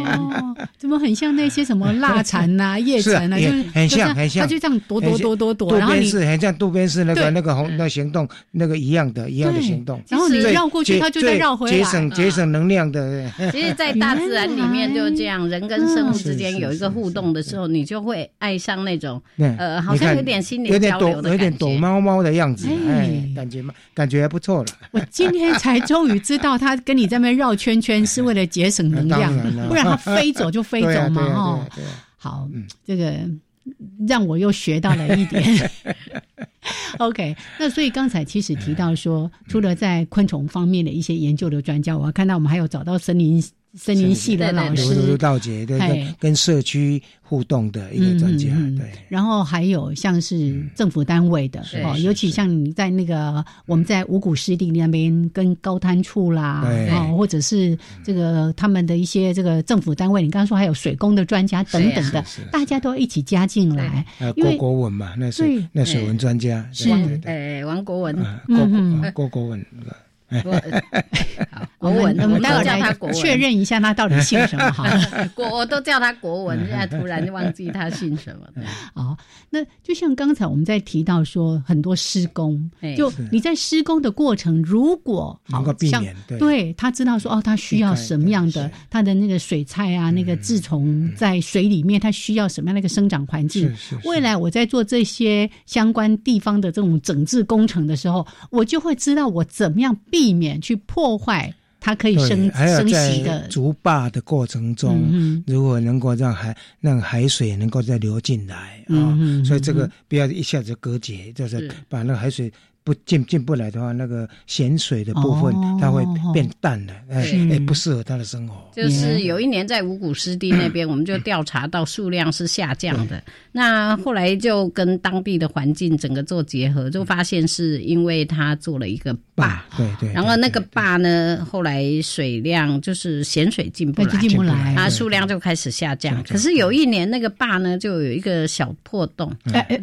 S2: 怎么很像那些什么蜡蝉呐、叶蝉呐，就是
S1: 很像很像，
S2: 它就这样。躲躲躲躲躲，
S1: 然后你是很像渡边是那个那个红那行动那个一样的一样的行动，
S2: 然后你绕过去，它就再绕回来，
S1: 节省节省能量的。
S4: 其实，在大自然里面就是这样，人跟生物之间有一个互动的时候，你就会爱上那种呃，好像有点心灵交流的
S1: 有点躲猫猫的样子，哎，感觉嘛，感觉还不错了。
S2: 我今天才终于知道，他跟你在那绕圈圈是为了节省能量，不然他飞走就飞走嘛，哈。好，这个。让我又学到了一点。OK，那所以刚才其实提到说，除了在昆虫方面的一些研究的专家，我看到我们还有找到森林森林系的老师
S1: 道杰，对，跟社区。互动的一个专家，对，
S2: 然后还有像是政府单位的哦，尤其像你在那个我们在五谷湿地那边跟高滩处啦，哦，或者是这个他们的一些这个政府单位，你刚刚说还有水工的专家等等的，大家都一起加进来。
S1: 郭国文嘛，那是那水文专家
S4: 是，哎，王国文，
S1: 郭郭国文。
S4: 好，国文，我们待会叫他国文，
S2: 确认一下他到底姓什么哈。
S4: 国我都叫他国文，现在突然就忘记他姓什么。了。
S2: 好，那就像刚才我们在提到说，很多施工，就你在施工的过程，如果
S1: 能够避免，
S2: 对。他知道说哦，他需要什么样的他的那个水菜啊，那个自虫在水里面，他需要什么样的一个生长环境？未来我在做这些相关地方的这种整治工程的时候，我就会知道我怎么样避。避免去破坏它可以生生息的
S1: 竹坝的过程中，如果能够让海让海水能够再流进来啊，所以这个不要一下子隔绝，就是把那个海水。不进进不来的话，那个咸水的部分它会变淡的，哎，不适合它的生活。
S4: 就是有一年在五谷湿地那边，我们就调查到数量是下降的。那后来就跟当地的环境整个做结合，就发现是因为它做了一个坝，
S1: 对对。
S4: 然后那个坝呢，后来水量就是咸水进不来，
S2: 进不来，
S4: 它数量就开始下降。可是有一年那个坝呢，就有一个小破洞，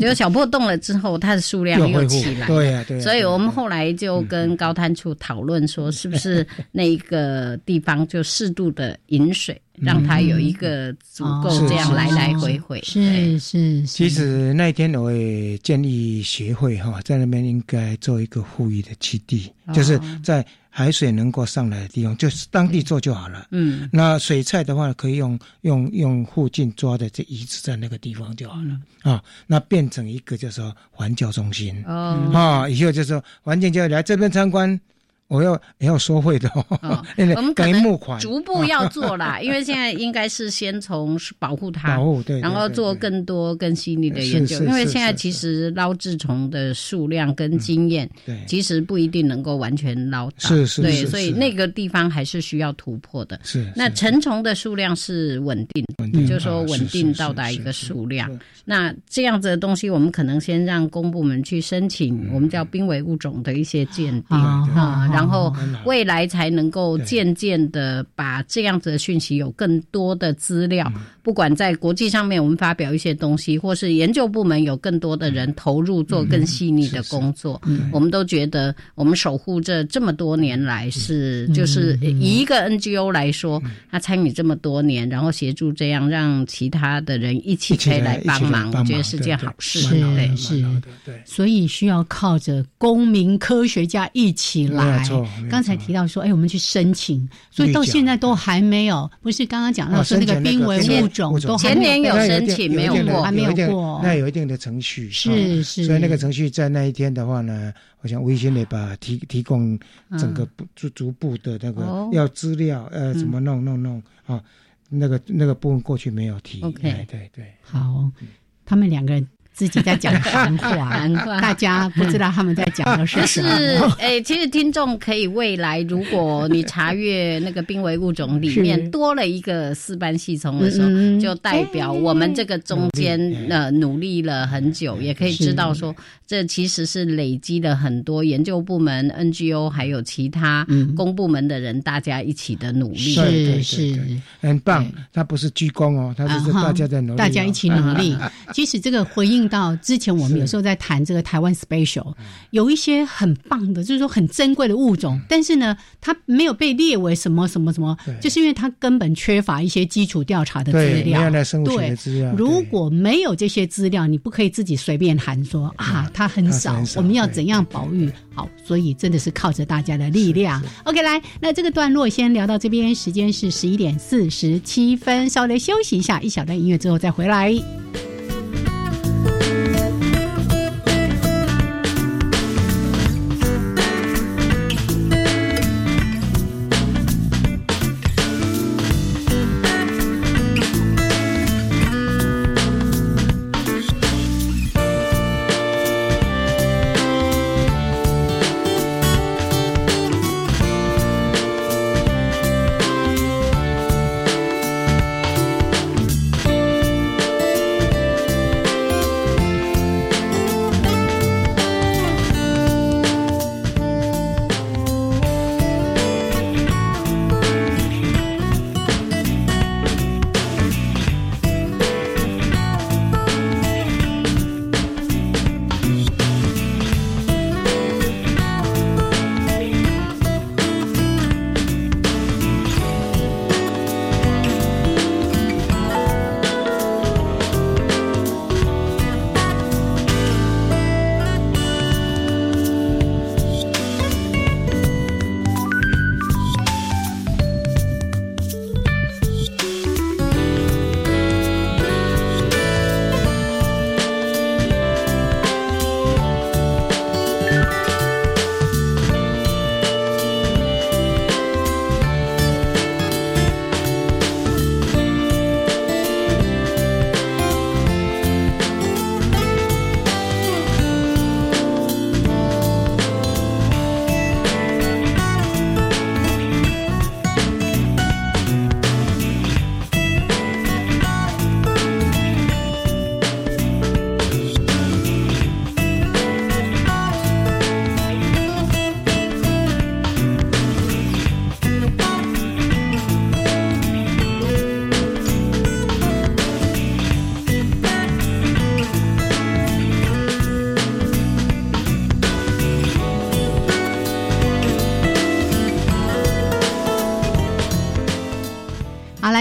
S4: 有小破洞了之后，它的数量又起来，
S1: 对呀。对。
S4: 所以我们后来就跟高滩处讨论说，是不是 那一个地方就适度的饮水。让他有一个足够这样来来回回，
S2: 是是。
S1: 其实那一天我也建议协会哈，在那边应该做一个富裕的基地，就是在海水能够上来的地方，就是当地做就好了。嗯，那水菜的话，可以用用用附近抓的这遗址在那个地方就好了啊。那变成一个叫做环教中心哦啊，以后就说环境就来这边参观。我要也要收费的，
S4: 我们可能逐步要做啦，因为现在应该是先从保护它，
S1: 保护对，
S4: 然后做更多更细腻的研究。因为现在其实捞制虫的数量跟经验，对，其实不一定能够完全捞到，
S1: 是是，
S4: 对，所以那个地方还是需要突破的。
S1: 是，
S4: 那成虫的数量是稳定，就是说稳定到达一个数量。那这样子的东西，我们可能先让公部门去申请，我们叫濒危物种的一些鉴定啊。然后未来才能够渐渐的把这样子的讯息有更多的资料，不管在国际上面我们发表一些东西，或是研究部门有更多的人投入做更细腻的工作，我们都觉得我们守护这这么多年来是就是以一个 NGO 来说，他参与这么多年，然后协助这样让其他的人一起可以来帮忙，我觉得是件好事。
S2: 对，是，对，所以需要靠着公民科学家一起来。刚才提到说，哎，我们去申请，所以到现在都还没有。不是刚刚讲到说那个濒危物种都
S4: 前年有申请，没有过，
S2: 还没有过。
S1: 那有一定的程序，
S2: 是是。
S1: 所以那个程序在那一天的话呢，我想微信得把提提供整个逐逐步的那个要资料，呃，怎么弄弄弄啊？那个那个部分过去没有提。
S2: OK，
S1: 对对。
S2: 好，他们两个人。自己在讲
S4: 韩
S2: 话，大家不知道他们在讲的是什么。
S4: 是，哎，其实听众可以未来，如果你查阅那个濒危物种里面多了一个四斑细虫的时候，就代表我们这个中间呃努力了很久，也可以知道说，这其实是累积了很多研究部门、NGO 还有其他公部门的人大家一起的努力。
S2: 是是，
S1: 很棒。他不是鞠躬哦，他是大家在努力，
S2: 大家一起努力。其实这个回应。到之前，我们有时候在谈这个台湾 special，有一些很棒的，就是说很珍贵的物种，但是呢，它没有被列为什么什么什么，就是因为它根本缺乏一些基础调查的资料。
S1: 对，
S2: 如果没有这些资料，你不可以自己随便喊说啊，它很少，我们要怎样保育？好，所以真的是靠着大家的力量。OK，来，那这个段落先聊到这边，时间是十一点四十七分，稍微休息一下，一小段音乐之后再回来。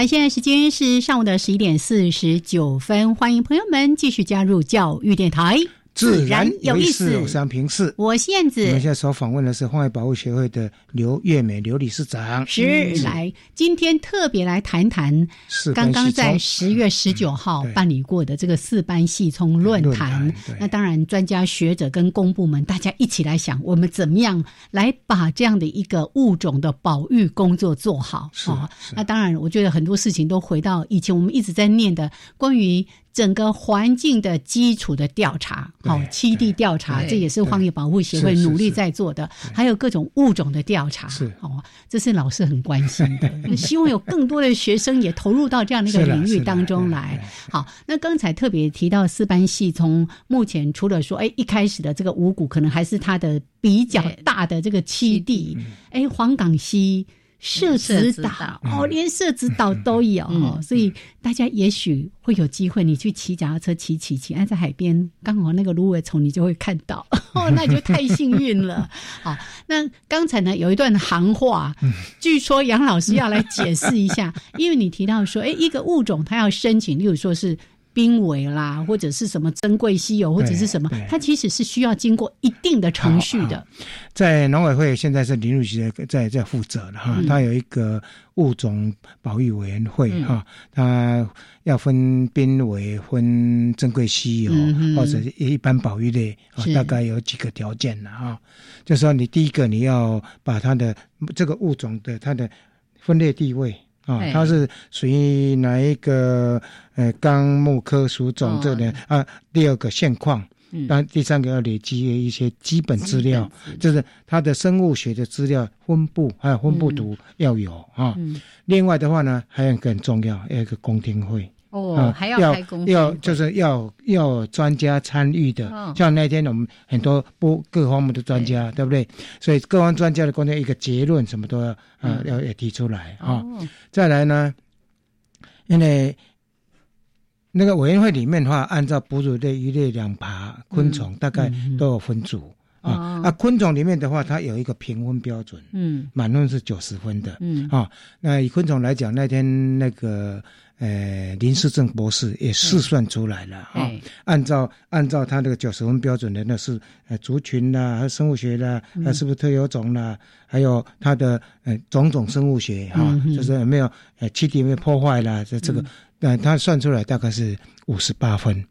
S2: 现在时间是上午的十一点四十九分，欢迎朋友们继续加入教育电台。
S1: 自然有意思，我是平视，
S2: 我是燕子。我
S1: 们现在所访问的是荒野保护协会的刘月美刘理事长。
S2: 是来，今天特别来谈谈刚刚在十月十九号办理过的这个四班细葱论坛。那当然，专家学者跟公部门大家一起来想，我们怎么样来把这样的一个物种的保育工作做好
S1: 啊？
S2: 那当然，我觉得很多事情都回到以前我们一直在念的关于。整个环境的基础的调查，好，栖地调查，这也是荒野保护协会努力在做的。还有各种物种的调查，
S1: 是
S2: 哦，这是老师很关心的。希望有更多的学生也投入到这样的一个领域当中来。好，那刚才特别提到四班系，从目前除了说，哎，一开始的这个五谷可能还是它的比较大的这个栖地，哎，黄冈溪。社子岛哦，连社子岛都有哦，所以大家也许会有机会，你去骑脚踏车骑骑骑，哎，在海边刚好那个芦苇丛，你就会看到 哦，那就太幸运了。好，那刚才呢有一段行话，据说杨老师要来解释一下，因为你提到说，哎，一个物种它要申请，例如说是。濒危啦，或者是什么珍贵稀有，或者是什么，它其实是需要经过一定的程序的。
S1: 在农委会现在是林主席在在负责了哈，他有一个物种保育委员会哈，他要分濒危、分珍贵稀有或者一般保育类，大概有几个条件了哈。就说你第一个你要把它的这个物种的它的分类地位。啊，它是属于哪一个呃纲目科属种这里啊？第二个现况，那第三个要累积一些基本资料，就是它的生物学的资料分布还有分布图要有啊。另外的话呢，还有一个很重要，要一个公听会。
S4: 哦，还要开工，
S1: 要就是要要专家参与的，像那天我们很多不各方面的专家，对不对？所以各方专家的观点，一个结论什么都要啊要要提出来啊。再来呢，因为那个委员会里面的话，按照哺乳类、鱼类、两爬昆虫，大概都有分组啊。啊，昆虫里面的话，它有一个评分标准，嗯，满分是九十分的，嗯啊。那以昆虫来讲，那天那个。呃，林世正博士也试算出来了啊，按照按照他那个九十分标准的，那是呃族群啦，还生物学啦，还是不是特有种啦，还有它的呃种种生物学哈，就是有没有呃气体没有破坏啦，这这个，呃，他算出来大概是五十八分。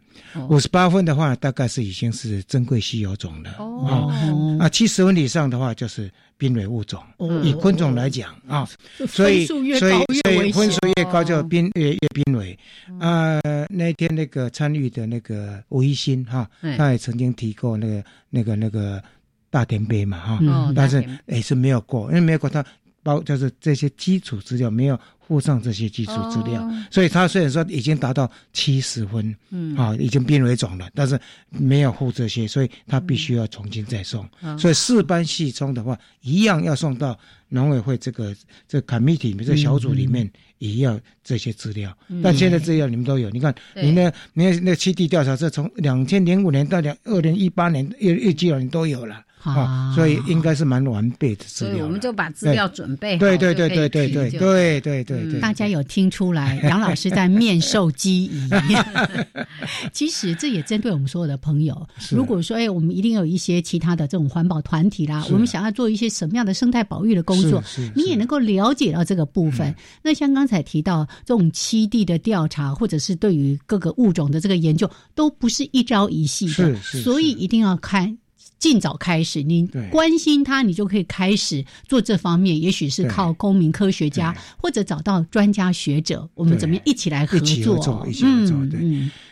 S1: 五十八分的话，大概是已经是珍贵稀有种了。哦。啊，七十分以上的话就是濒危物种。以昆虫来讲啊，所以所以所以分数越高就濒越越濒危。啊，那天那个参与的那个吴一新哈，他也曾经提过那个那个那个大田杯嘛哈，但是也是没有过，因为没有过他包就是这些基础资料没有。附上这些基础资料，所以他虽然说已经达到七十分，嗯，啊，已经濒危种了，但是没有附这些，所以他必须要重新再送。所以四班系中的话，一样要送到农委会这个这 committee 这小组里面，也要这些资料。但现在资料你们都有，你看，你那、你那、那七地调查是从两千零五年到两二零一八年，月月基了，你都有了。啊，所以应该是蛮完备的资料。
S4: 所以我们就把资料准备，
S1: 对对对对对对对对对对。
S2: 大家有听出来，杨老师在面授机宜。其实这也针对我们所有的朋友。如果说，哎，我们一定有一些其他的这种环保团体啦，我们想要做一些什么样的生态保育的工作，你也能够了解到这个部分。那像刚才提到这种栖地的调查，或者是对于各个物种的这个研究，都不是一朝一夕的，所以一定要看。尽早开始，你关心他，你就可以开始做这方面。也许是靠公民科学家，或者找到专家学者，我们怎么样一起来合
S1: 作？一起合作，对。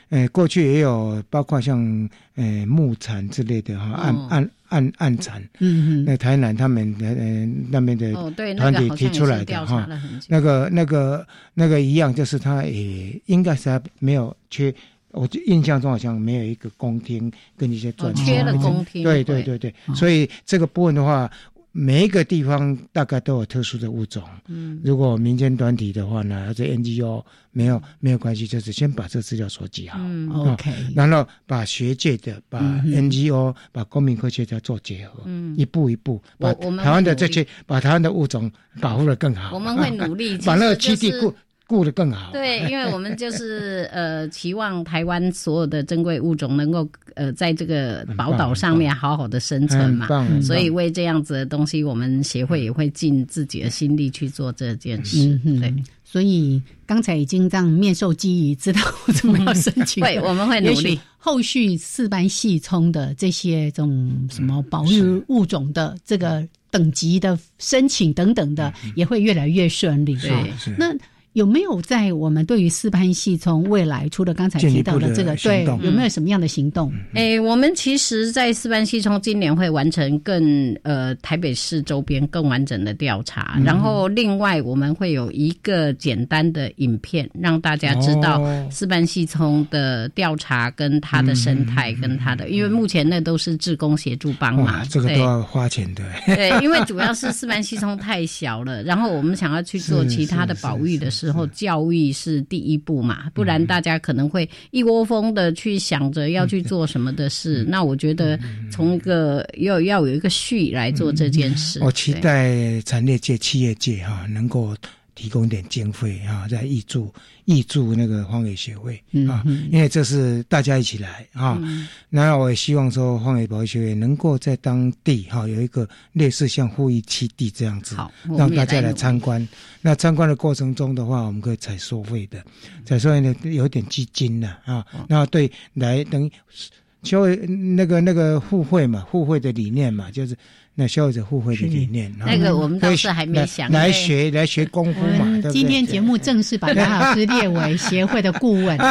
S1: 呃，过去也有包括像呃木产之类的哈，暗暗暗暗产。嗯嗯。那台南他们呃那边的团体提出来的哈，那个那个那个一样，就是他也应该是没有缺。我印象中好像没有一个公厅跟一些专家，
S4: 缺了公厅。
S1: 对对对对，所以这个部分的话，每一个地方大概都有特殊的物种。嗯，如果民间团体的话呢，或者 NGO 没有没有关系，就是先把这资料收集好。
S2: 嗯，OK。
S1: 然后把学界的、把 NGO、把公民科学家做结合，嗯，一步一步把台湾的这些把台湾的物种保护的更好。
S4: 我们会努力
S1: 把那个基地固。顾得更好。
S4: 对，因为我们就是 呃，期望台湾所有的珍贵物种能够呃，在这个宝岛上面好好的生存嘛。所以为这样子的东西，我们协会也会尽自己的心力去做这件事。对。
S2: 所以刚才已经让面授机宜，知道怎么样申请。
S4: 会，我们会努力。
S2: 后续四班细冲的这些种什么保育物种的这个等级的申请等等的，也会越来越顺利。
S4: 对，
S2: 那。有没有在我们对于四班系从未来除了刚才提到的这个对，有没有什么样的行动？
S4: 哎，我们其实，在四班系从今年会完成更呃台北市周边更完整的调查，然后另外我们会有一个简单的影片，让大家知道四班系从的调查跟它的生态跟它的，因为目前那都是志工协助帮忙，
S1: 这个都要花钱的。
S4: 对，因为主要是四班系从太小了，然后我们想要去做 其他的保育的时候。然后教育是第一步嘛，不然大家可能会一窝蜂的去想着要去做什么的事。那我觉得从一个要要有一个序来做这件事。
S1: 我期待产业界、企业界哈能够。提供点经费啊，在挹注挹注那个荒野协会啊，因为这是大家一起来啊。那我也希望说，荒野保育协会能够在当地哈有一个类似像富裕基地这样子，让大家来参观。那参观的过程中的话，我们可以采收费的，采收费呢有点基金的啊。那对来等于消那个那个互惠嘛，互惠的理念嘛，就是。那消费者互惠的理念，
S4: 那个我们倒是还没想
S1: 来学来学功夫嘛。
S2: 今天节目正式把梁老师列为协会的顾问。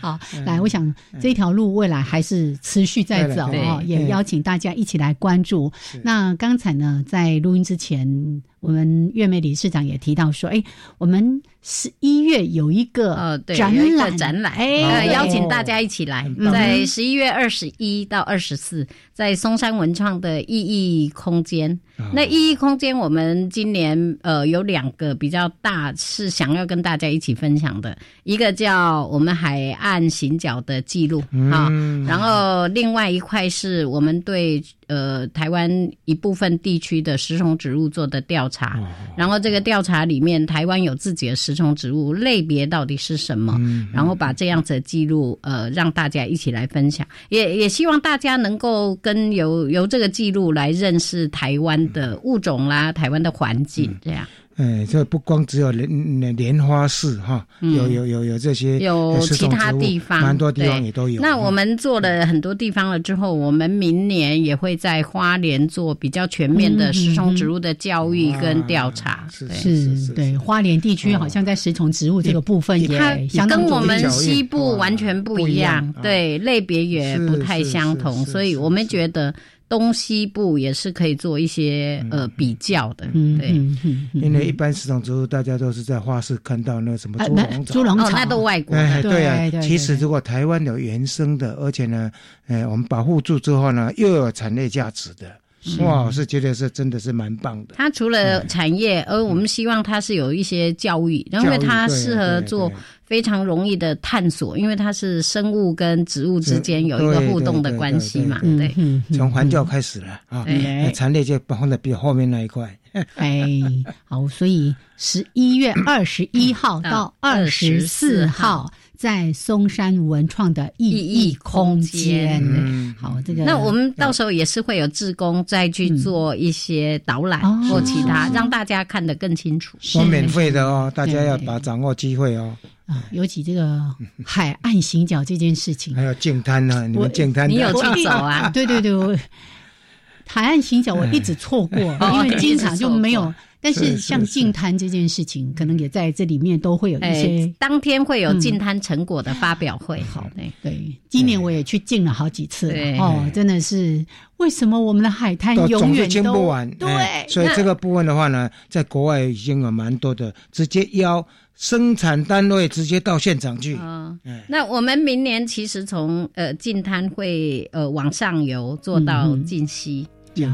S2: 好，来，我想这条路未来还是持续在走哦，也邀请大家一起来关注。那刚才呢，在录音之前。我们月美理事长也提到说，哎，我们十一月有一个呃展览，
S4: 展览，哎，邀请大家一起来，在十一月二十一到二十四，在松山文创的意义空间。那意义空间，我们今年呃有两个比较大，是想要跟大家一起分享的，一个叫我们海岸行脚的记录啊，然后另外一块是我们对呃台湾一部分地区的食虫植物做的调查，然后这个调查里面台湾有自己的食虫植物类别到底是什么，然后把这样子的记录呃让大家一起来分享，也也希望大家能够跟由由这个记录来认识台湾。的物种啦，台湾的环境这样。
S1: 哎，这不光只有莲莲花寺哈，有有有有这些，
S4: 有其他地方，
S1: 蛮多地方也都有。
S4: 那我们做了很多地方了之后，我们明年也会在花莲做比较全面的食虫植物的教育跟调查。
S1: 是是，
S2: 对，花莲地区好像在食虫植物这个部分也
S4: 跟我们西部完全不一样，对，类别也不太相同，所以我们觉得。东西部也是可以做一些呃比较的，对，
S1: 因为一般市场植物大家都是在花市看到那什么
S2: 猪笼草，
S4: 那都外国。
S1: 哎对啊，其实如果台湾有原生的，而且呢，哎，我们保护住之后呢，又有产业价值的。哇，我是觉得是真的是蛮棒的。
S4: 它除了产业，而我们希望它是有一些教育，因为它适合做非常容易的探索，因为它是生物跟植物之间有一个互动的关系嘛。对，
S1: 从环教开始了啊，产业就放在比后面那一块。
S2: 哎，好，所以十一月二十一号到二十四号。在松山文创的意义空间，好，这个
S4: 那我们到时候也是会有志工再去做一些导览或其他，让大家看得更清楚。
S1: 是免费的哦，大家要把掌握机会哦。
S2: 啊，尤其这个海岸行脚这件事情，
S1: 还有净滩呢，你们净滩
S4: 你有去走啊？
S2: 对对对，海岸行脚我一直错过，因为经常就没有。但是像净滩这件事情，可能也在这里面都会有一些。
S4: 当天会有净滩成果的发表会。
S2: 好，对对。今年我也去进了好几次哦，真的是为什么我们的海滩永远
S1: 都不完？
S2: 对，
S1: 所以这个部分的话呢，在国外已经有蛮多的，直接邀生产单位直接到现场去。
S4: 嗯，那我们明年其实从呃净滩会呃往上游做到净溪。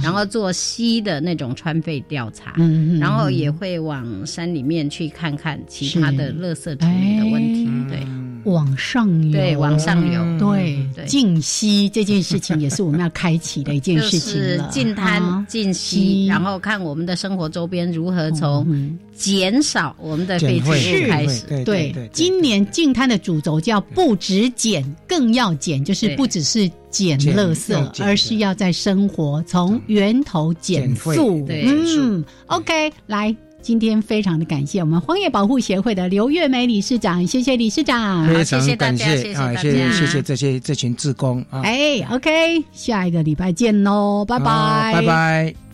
S4: 然后做西的那种川肺调查，然后也会往山里面去看看其他的垃圾处理的问题。对，
S2: 往上游，
S4: 对，往上游，
S2: 对，净息这件事情也是我们要开启的一件事情
S4: 了。净滩、净息，然后看我们的生活周边如何从减少我们的废弃物开始。
S2: 对，今年净滩的主轴叫不止减，更要减，就是不只是减垃圾，而是要在生活从源头减速。嗯，OK，来。今天非常的感谢我们荒野保护协会的刘月梅理事长，谢谢理事长，
S1: 非常感谢啊，谢谢谢谢这些这群志工啊，
S2: 哎，OK，下一个礼拜见喽，拜拜，
S1: 拜拜。